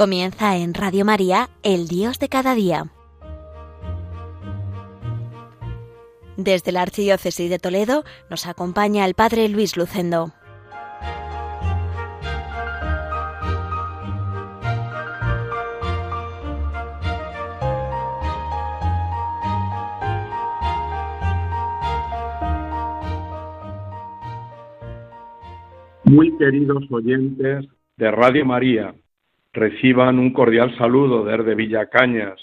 Comienza en Radio María, El Dios de cada día. Desde la Archidiócesis de Toledo nos acompaña el Padre Luis Lucendo. Muy queridos oyentes de Radio María, reciban un cordial saludo desde Villacañas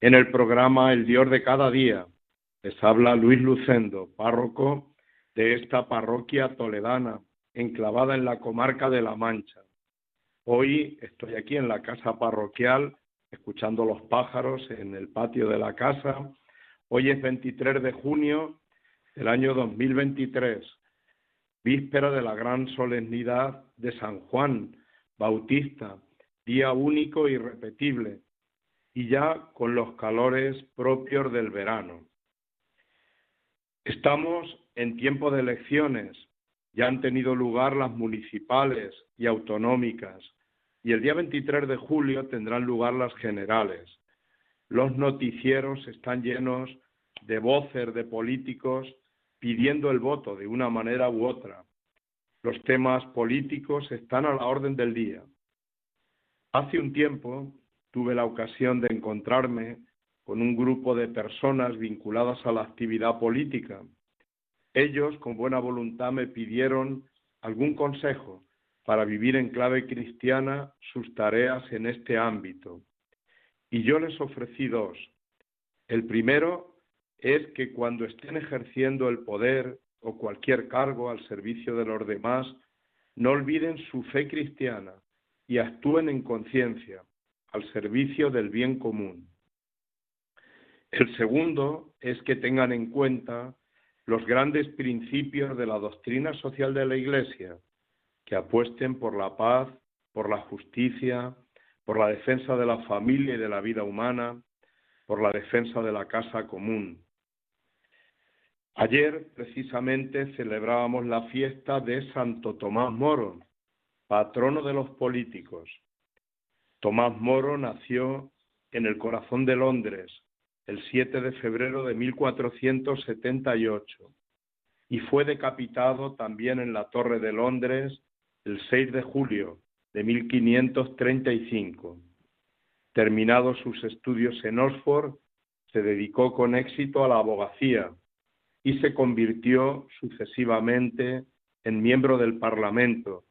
en el programa El Dios de cada día. Les habla Luis Lucendo, párroco de esta parroquia toledana, enclavada en la comarca de La Mancha. Hoy estoy aquí en la casa parroquial, escuchando los pájaros en el patio de la casa. Hoy es 23 de junio del año 2023, víspera de la gran solemnidad de San Juan Bautista, día único y e irrepetible, y ya con los calores propios del verano. Estamos en tiempo de elecciones, ya han tenido lugar las municipales y autonómicas, y el día 23 de julio tendrán lugar las generales. Los noticieros están llenos de voces de políticos pidiendo el voto de una manera u otra. Los temas políticos están a la orden del día. Hace un tiempo tuve la ocasión de encontrarme con un grupo de personas vinculadas a la actividad política. Ellos, con buena voluntad, me pidieron algún consejo para vivir en clave cristiana sus tareas en este ámbito. Y yo les ofrecí dos. El primero es que cuando estén ejerciendo el poder o cualquier cargo al servicio de los demás, no olviden su fe cristiana y actúen en conciencia al servicio del bien común. El segundo es que tengan en cuenta los grandes principios de la doctrina social de la Iglesia, que apuesten por la paz, por la justicia, por la defensa de la familia y de la vida humana, por la defensa de la casa común. Ayer, precisamente, celebrábamos la fiesta de Santo Tomás Moro, patrono de los políticos. Tomás Moro nació en el corazón de Londres el 7 de febrero de 1478 y fue decapitado también en la Torre de Londres el 6 de julio de 1535. Terminados sus estudios en Oxford, se dedicó con éxito a la abogacía y se convirtió sucesivamente en miembro del Parlamento,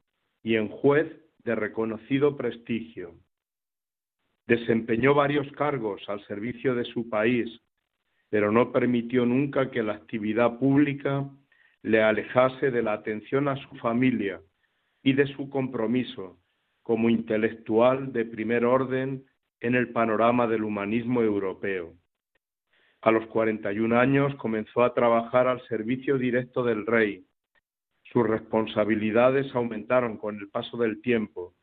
y en juez de reconocido prestigio. Desempeñó varios cargos al servicio de su país, pero no permitió nunca que la actividad pública le alejase de la atención a su familia y de su compromiso como intelectual de primer orden en el panorama del humanismo europeo. A los 41 años comenzó a trabajar al servicio directo del rey, sus responsabilidades aumentaron con el paso del tiempo,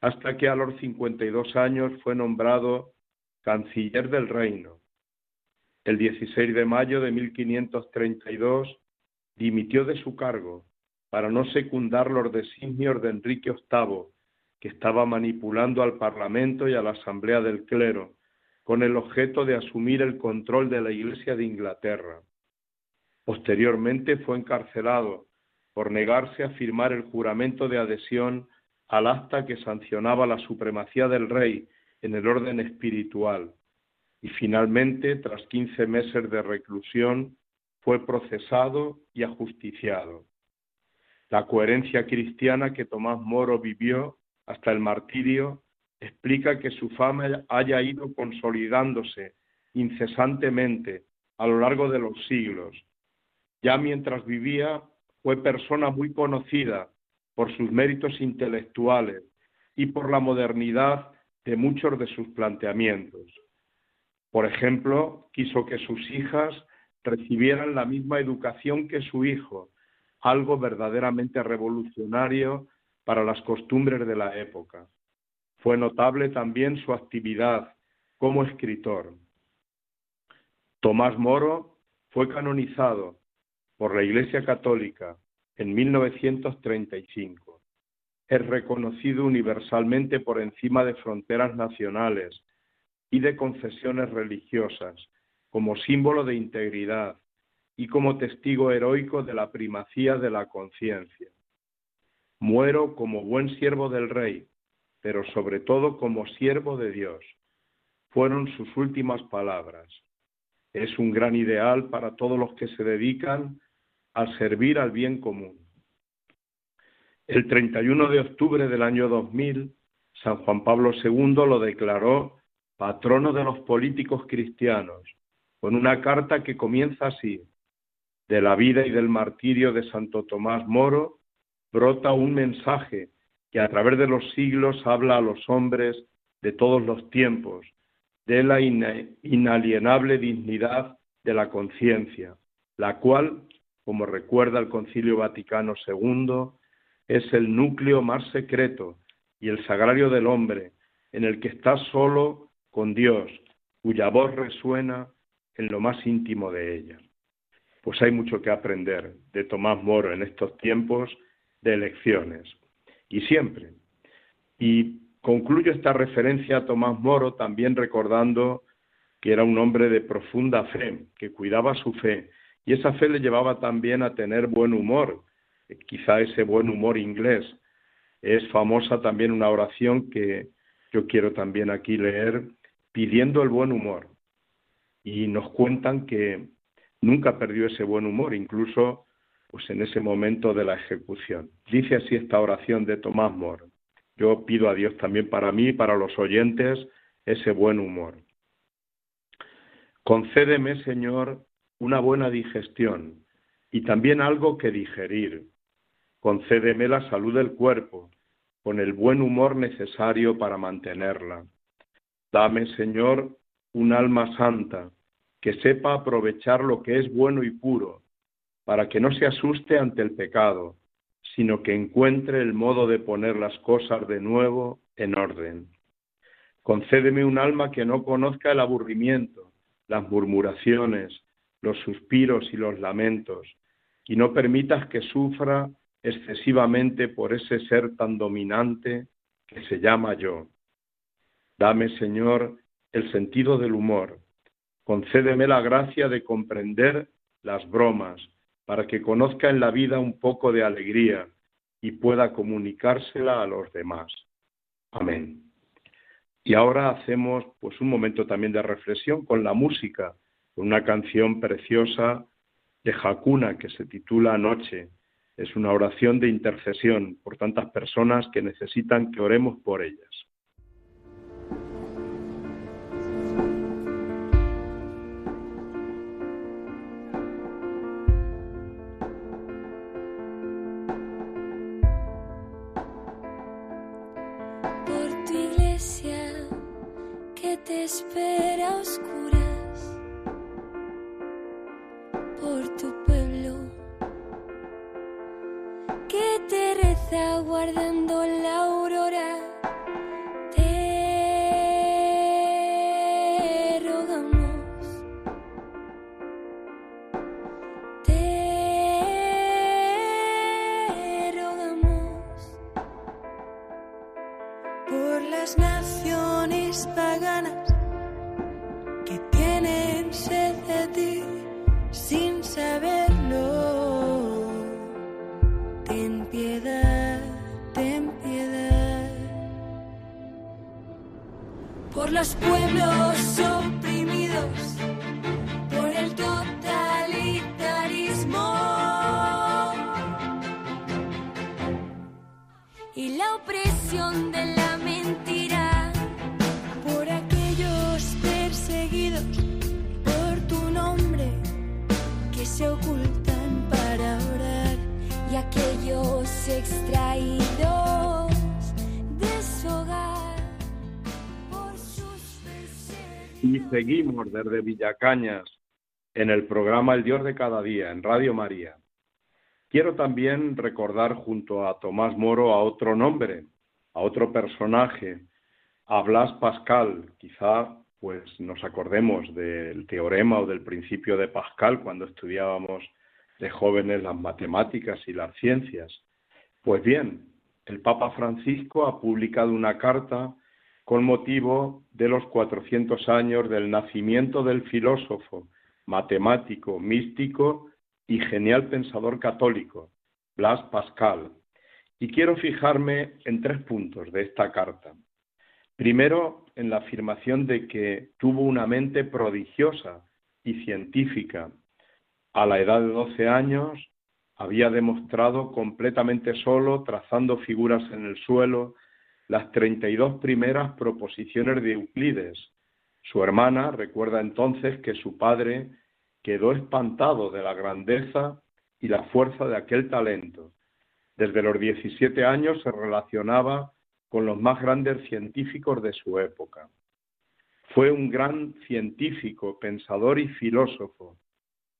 hasta que a los 52 años fue nombrado canciller del reino. El 16 de mayo de 1532 dimitió de su cargo para no secundar los designios de Enrique VIII, que estaba manipulando al Parlamento y a la Asamblea del Clero, con el objeto de asumir el control de la Iglesia de Inglaterra. Posteriormente fue encarcelado por negarse a firmar el juramento de adhesión al acta que sancionaba la supremacía del rey en el orden espiritual. Y finalmente, tras quince meses de reclusión, fue procesado y ajusticiado. La coherencia cristiana que Tomás Moro vivió hasta el martirio explica que su fama haya ido consolidándose incesantemente a lo largo de los siglos. Ya mientras vivía fue persona muy conocida por sus méritos intelectuales y por la modernidad de muchos de sus planteamientos. Por ejemplo, quiso que sus hijas recibieran la misma educación que su hijo, algo verdaderamente revolucionario para las costumbres de la época. Fue notable también su actividad como escritor. Tomás Moro fue canonizado por la Iglesia Católica en 1935. es reconocido universalmente por encima de fronteras nacionales y de confesiones religiosas, como símbolo de integridad y como testigo heroico de la primacía de la conciencia. Muero como buen siervo del Rey, pero sobre todo como siervo de Dios. Fueron sus últimas palabras. Es un gran ideal para todos los que se dedican a servir al bien común. El 31 de octubre del año 2000, San Juan Pablo II lo declaró patrono de los políticos cristianos, con una carta que comienza así. De la vida y del martirio de Santo Tomás Moro brota un mensaje que a través de los siglos habla a los hombres de todos los tiempos, de la inalienable dignidad de la conciencia, la cual, como recuerda el Concilio Vaticano II, es el núcleo más secreto y el sagrario del hombre, en el que está solo con Dios, cuya voz resuena en lo más íntimo de ella. Pues hay mucho que aprender de Tomás Moro en estos tiempos de elecciones. Y siempre. Y concluyo esta referencia a Tomás Moro también recordando que era un hombre de profunda fe, que cuidaba su fe, y esa fe le llevaba también a tener buen humor, quizá ese buen humor inglés. Es famosa también una oración que yo quiero también aquí leer, pidiendo el buen humor. Y nos cuentan que nunca perdió ese buen humor, incluso pues en ese momento de la ejecución. Dice así esta oración de Tomás More. Yo pido a Dios también para mí y para los oyentes ese buen humor. Concédeme, Señor, una buena digestión y también algo que digerir, Concédeme la salud del cuerpo, con el buen humor necesario para mantenerla. Dame, Señor, un alma santa, que sepa aprovechar lo que es bueno y puro, para que no se asuste ante el pecado, sino que encuentre el modo de poner las cosas de nuevo en orden. Concédeme un alma que no conozca el aburrimiento, las murmuraciones, los suspiros y los lamentos, y no permitas que sufra excesivamente por ese ser tan dominante que se llama yo. Dame, Señor, el sentido del humor. Concédeme la gracia de comprender las bromas, para que conozca en la vida un poco de alegría y pueda comunicársela a los demás. Amén. Y ahora hacemos pues un momento también de reflexión con la música, una canción preciosa de Hakuna que se titula Noche es una oración de intercesión por tantas personas que necesitan que oremos por ellas. pagan Y seguimos desde Villacañas en el programa El Dios de cada día en Radio María. Quiero también recordar junto a Tomás Moro a otro nombre, a otro personaje, a Blas Pascal. Quizá pues nos acordemos del teorema o del principio de Pascal cuando estudiábamos de jóvenes las matemáticas y las ciencias. Pues bien, el Papa Francisco ha publicado una carta con motivo de los 400 años del nacimiento del filósofo, matemático, místico y genial pensador católico, Blas Pascal. Y quiero fijarme en tres puntos de esta carta. Primero, en la afirmación de que tuvo una mente prodigiosa y científica. A la edad de 12 años había demostrado completamente solo, trazando figuras en el suelo, las 32 primeras proposiciones de Euclides. Su hermana recuerda entonces que su padre quedó espantado de la grandeza y la fuerza de aquel talento. Desde los 17 años se relacionaba con los más grandes científicos de su época. Fue un gran científico, pensador y filósofo.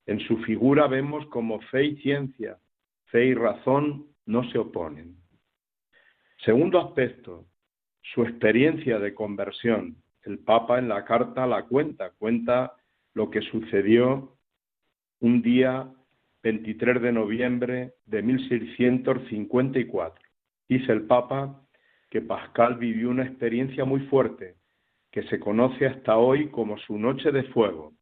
En su figura vemos como fe y ciencia, fe y razón no se oponen. Segundo aspecto, su experiencia de conversión. El Papa en la carta la cuenta, cuenta lo que sucedió un día 23 de noviembre de 1654. Dice el Papa que Pascal vivió una experiencia muy fuerte que se conoce hasta hoy como su noche de fuego.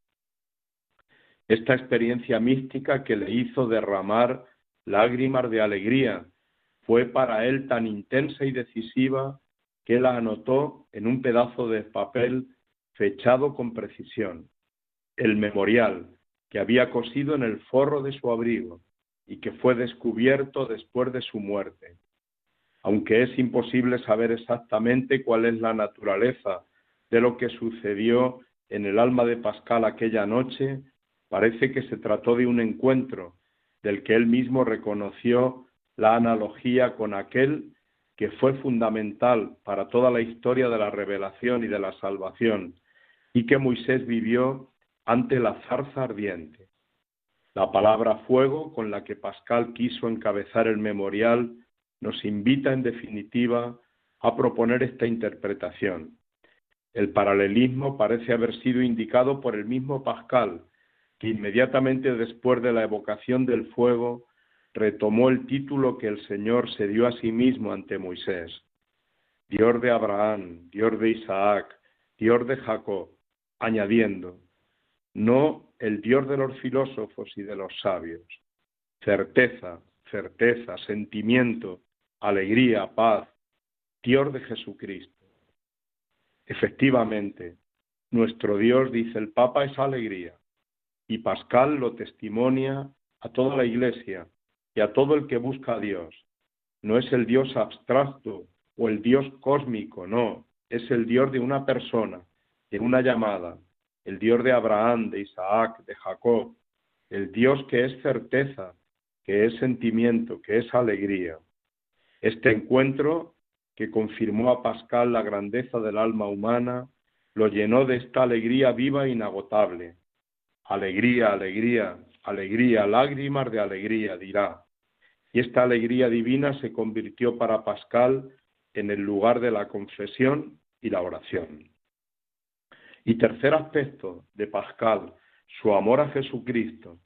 Esta experiencia mística que le hizo derramar lágrimas de alegría fue para él tan intensa y decisiva que la anotó en un pedazo de papel fechado con precisión, el memorial que había cosido en el forro de su abrigo y que fue descubierto después de su muerte. Aunque es imposible saber exactamente cuál es la naturaleza de lo que sucedió en el alma de Pascal aquella noche, parece que se trató de un encuentro del que él mismo reconoció la analogía con aquel que fue fundamental para toda la historia de la revelación y de la salvación, y que Moisés vivió ante la zarza ardiente. La palabra fuego con la que Pascal quiso encabezar el memorial nos invita en definitiva a proponer esta interpretación. El paralelismo parece haber sido indicado por el mismo Pascal, que inmediatamente después de la evocación del fuego retomó el título que el Señor se dio a sí mismo ante Moisés. Dios de Abraham, Dios de Isaac, Dios de Jacob, añadiendo, no el Dios de los filósofos y de los sabios. Certeza, certeza, sentimiento, alegría, paz, Dios de Jesucristo. Efectivamente, nuestro Dios, dice el Papa, es alegría, y Pascal lo testimonia a toda la Iglesia y a todo el que busca a Dios. No es el Dios abstracto o el Dios cósmico, no, es el Dios de una persona, de una llamada, el Dios de Abraham, de Isaac, de Jacob, el Dios que es certeza, que es sentimiento, que es alegría. Este encuentro, que confirmó a Pascal la grandeza del alma humana, lo llenó de esta alegría viva e inagotable. Alegría, alegría, alegría, lágrimas de alegría, dirá. Y esta alegría divina se convirtió para Pascal en el lugar de la confesión y la oración. Y tercer aspecto de Pascal, su amor a Jesucristo.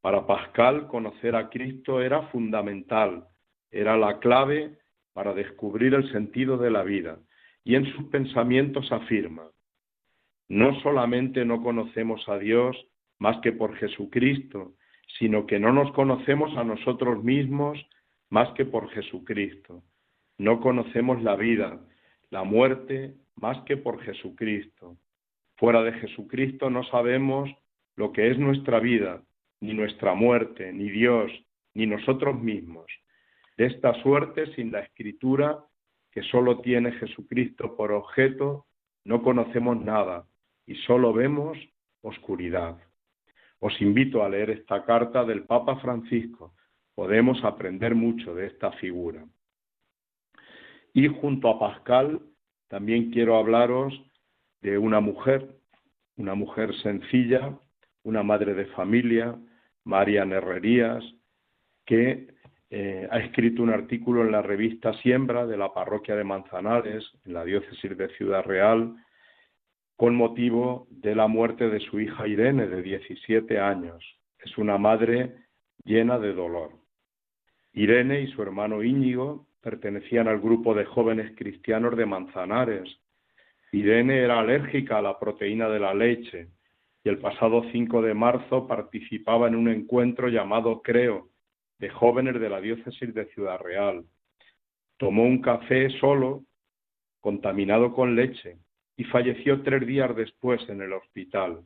Para Pascal conocer a Cristo era fundamental, era la clave para descubrir el sentido de la vida. Y en sus pensamientos afirma, no solamente no conocemos a Dios más que por Jesucristo, sino que no nos conocemos a nosotros mismos más que por Jesucristo. No conocemos la vida, la muerte, más que por Jesucristo. Fuera de Jesucristo no sabemos lo que es nuestra vida, ni nuestra muerte, ni Dios, ni nosotros mismos. De esta suerte, sin la escritura, que solo tiene Jesucristo por objeto, no conocemos nada y solo vemos oscuridad. Os invito a leer esta carta del Papa Francisco. Podemos aprender mucho de esta figura. Y junto a Pascal, también quiero hablaros de una mujer, una mujer sencilla, una madre de familia, María Herrerías, que eh, ha escrito un artículo en la revista Siembra de la parroquia de Manzanares, en la diócesis de Ciudad Real, con motivo de la muerte de su hija Irene, de 17 años. Es una madre llena de dolor. Irene y su hermano Íñigo pertenecían al grupo de jóvenes cristianos de Manzanares. Irene era alérgica a la proteína de la leche y el pasado 5 de marzo participaba en un encuentro llamado Creo de jóvenes de la diócesis de Ciudad Real. Tomó un café solo, contaminado con leche, y falleció tres días después en el hospital.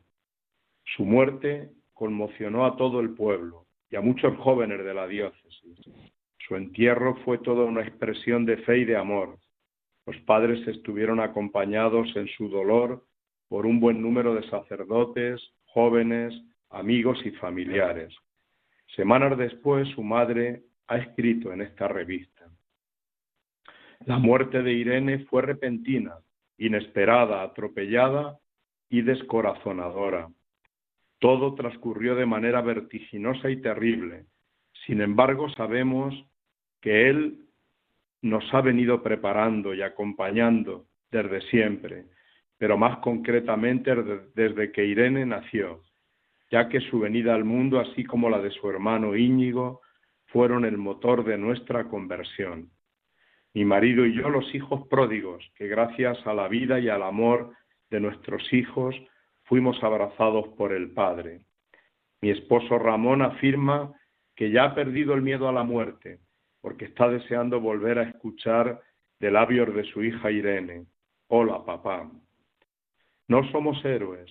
Su muerte conmocionó a todo el pueblo y a muchos jóvenes de la diócesis. Su entierro fue toda una expresión de fe y de amor. Los padres estuvieron acompañados en su dolor por un buen número de sacerdotes, jóvenes, amigos y familiares. Semanas después, su madre ha escrito en esta revista. La muerte de Irene fue repentina, inesperada, atropellada y descorazonadora. Todo transcurrió de manera vertiginosa y terrible. Sin embargo, sabemos que Él nos ha venido preparando y acompañando desde siempre, pero más concretamente desde que Irene nació, ya que su venida al mundo, así como la de su hermano Íñigo, fueron el motor de nuestra conversión. Mi marido y yo, los hijos pródigos, que gracias a la vida y al amor de nuestros hijos fuimos abrazados por el Padre. Mi esposo Ramón afirma que ya ha perdido el miedo a la muerte, porque está deseando volver a escuchar de labios de su hija Irene, hola papá. No somos héroes,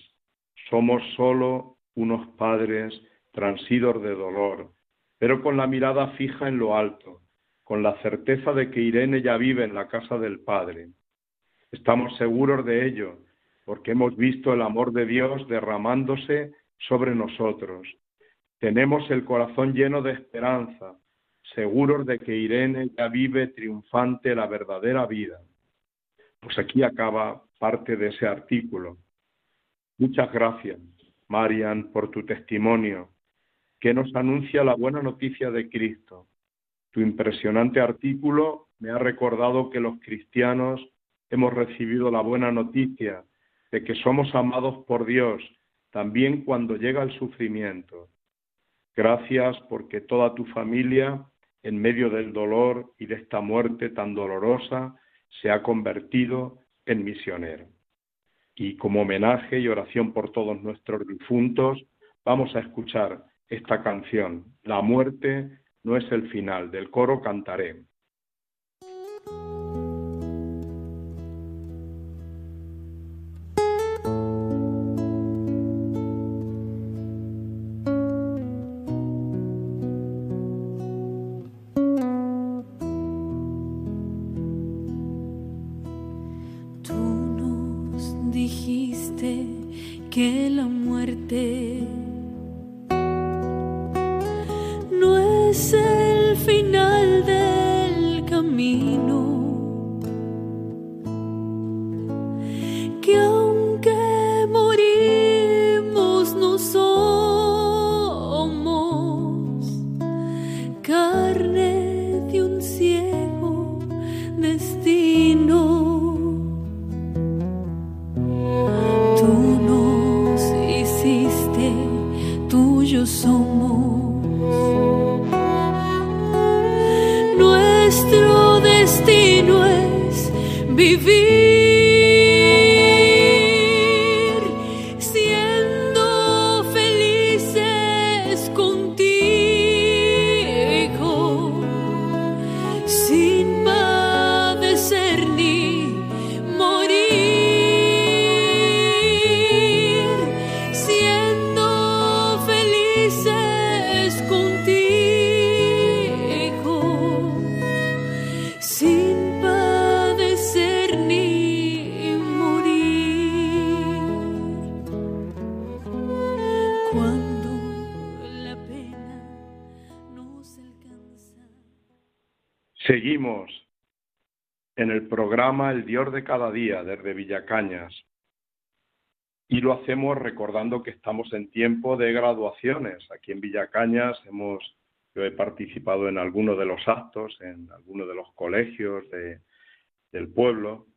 somos solo unos padres transidos de dolor, pero con la mirada fija en lo alto, con la certeza de que Irene ya vive en la casa del Padre. Estamos seguros de ello, porque hemos visto el amor de Dios derramándose sobre nosotros. Tenemos el corazón lleno de esperanza, seguros de que Irene ya vive triunfante la verdadera vida. Pues aquí acaba parte de ese artículo. Muchas gracias, Marian, por tu testimonio, que nos anuncia la buena noticia de Cristo. Tu impresionante artículo me ha recordado que los cristianos hemos recibido la buena noticia de que somos amados por Dios también cuando llega el sufrimiento. Gracias porque toda tu familia, en medio del dolor y de esta muerte tan dolorosa, se ha convertido en misionero. Y como homenaje y oración por todos nuestros difuntos, vamos a escuchar esta canción, La muerte no es el final, del coro cantaré. En el programa El Dios de cada día desde Villacañas y lo hacemos recordando que estamos en tiempo de graduaciones. Aquí en Villacañas hemos, yo he participado en algunos de los actos, en algunos de los colegios del pueblo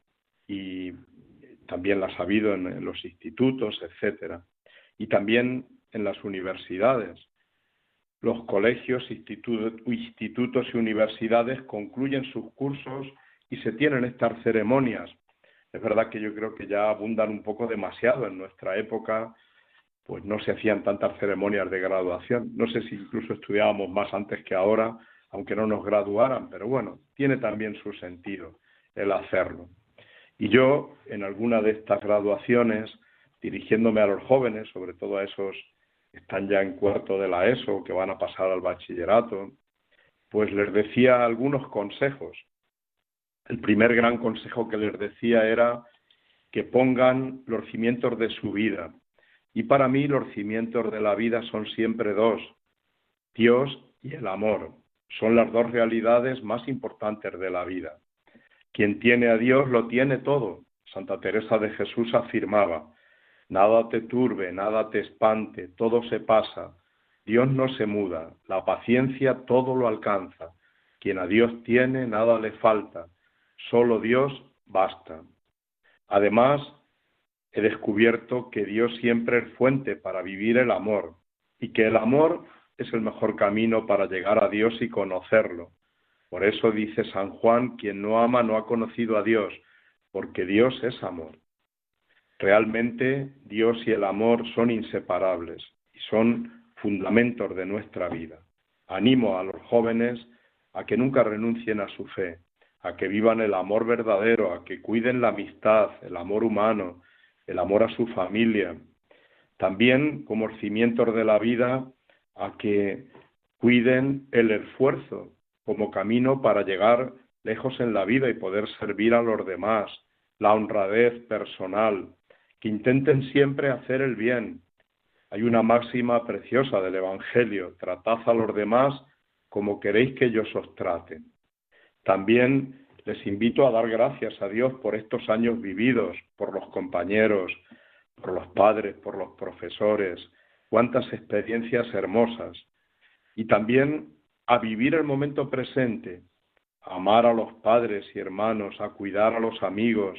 y también las ha habido en los institutos, etcétera, y también en las universidades. Los colegios, institutos y universidades concluyen sus cursos y se tienen estas ceremonias. Es verdad que yo creo que ya abundan un poco demasiado. En nuestra época, pues no se hacían tantas ceremonias de graduación. No sé si incluso estudiábamos más antes que ahora, aunque no nos graduaran, pero bueno, tiene también su sentido el hacerlo. Y yo, en alguna de estas graduaciones, dirigiéndome a los jóvenes, sobre todo a esos están ya en cuarto de la ESO, que van a pasar al bachillerato, pues les decía algunos consejos. El primer gran consejo que les decía era que pongan los cimientos de su vida. Y para mí los cimientos de la vida son siempre dos, Dios y el amor. Son las dos realidades más importantes de la vida. Quien tiene a Dios lo tiene todo. Santa Teresa de Jesús afirmaba, Nada te turbe, nada te espante, todo se pasa. Dios no se muda, la paciencia todo lo alcanza. Quien a Dios tiene, nada le falta. Solo Dios basta. Además, he descubierto que Dios siempre es fuente para vivir el amor y que el amor es el mejor camino para llegar a Dios y conocerlo. Por eso dice San Juan, quien no ama no ha conocido a Dios, porque Dios es amor. Realmente Dios y el amor son inseparables y son fundamentos de nuestra vida. Animo a los jóvenes a que nunca renuncien a su fe, a que vivan el amor verdadero, a que cuiden la amistad, el amor humano, el amor a su familia. También, como cimientos de la vida, a que cuiden el esfuerzo como camino para llegar lejos en la vida y poder servir a los demás, la honradez personal, que intenten siempre hacer el bien. Hay una máxima preciosa del Evangelio, tratad a los demás como queréis que ellos os traten. También les invito a dar gracias a Dios por estos años vividos, por los compañeros, por los padres, por los profesores, cuántas experiencias hermosas. Y también a vivir el momento presente, a amar a los padres y hermanos, a cuidar a los amigos,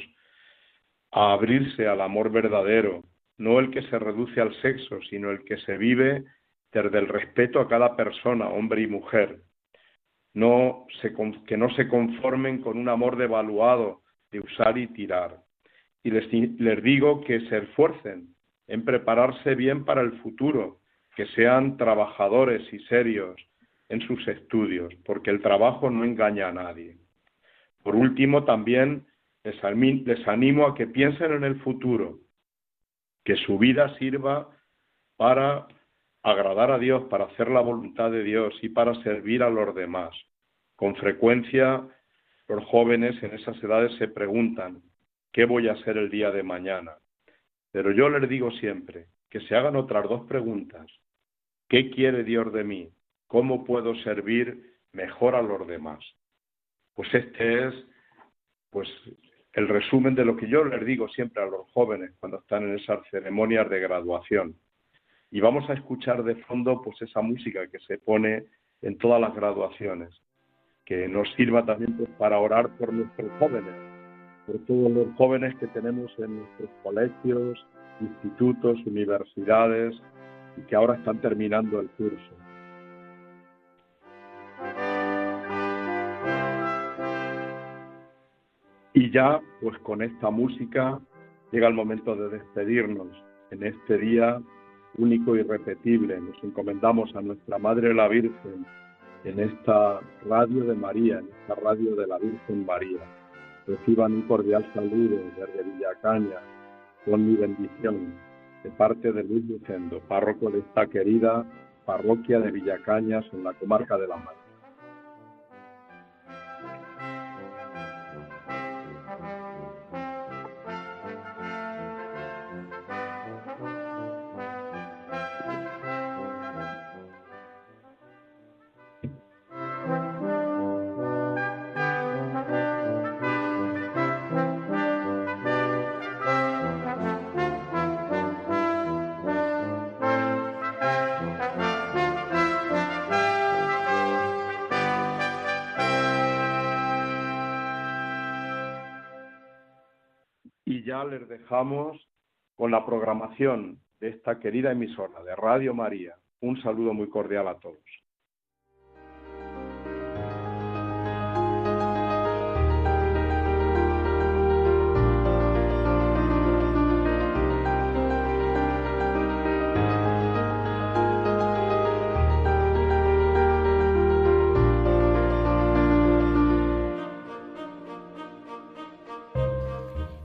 a abrirse al amor verdadero, no el que se reduce al sexo, sino el que se vive desde el respeto a cada persona, hombre y mujer. No que no se conformen con un amor devaluado de usar y tirar. Y les digo que se esfuercen en prepararse bien para el futuro, que sean trabajadores y serios en sus estudios, porque el trabajo no engaña a nadie. Por último, también les animo a que piensen en el futuro, que su vida sirva para agradar a Dios, para hacer la voluntad de Dios y para servir a los demás. Con frecuencia los jóvenes en esas edades se preguntan, ¿qué voy a hacer el día de mañana? Pero yo les digo siempre que se hagan otras dos preguntas. ¿Qué quiere Dios de mí? ¿Cómo puedo servir mejor a los demás? Pues este es pues el resumen de lo que yo les digo siempre a los jóvenes cuando están en esas ceremonias de graduación. Y vamos a escuchar de fondo pues esa música que se pone en todas las graduaciones, que nos sirva también pues, para orar por nuestros jóvenes, por todos los jóvenes que tenemos en nuestros colegios, institutos, universidades y que ahora están terminando el curso. Y ya, pues con esta música, llega el momento de despedirnos en este día único y repetible. Nos encomendamos a nuestra Madre la Virgen en esta radio de María, en esta radio de la Virgen María. Reciban un cordial saludo desde Villacaña, con mi bendición, de parte de Luis Lucendo, párroco de esta querida parroquia de Villacañas en la comarca de La Les dejamos con la programación de esta querida emisora de Radio María, Un saludo muy cordial a todos.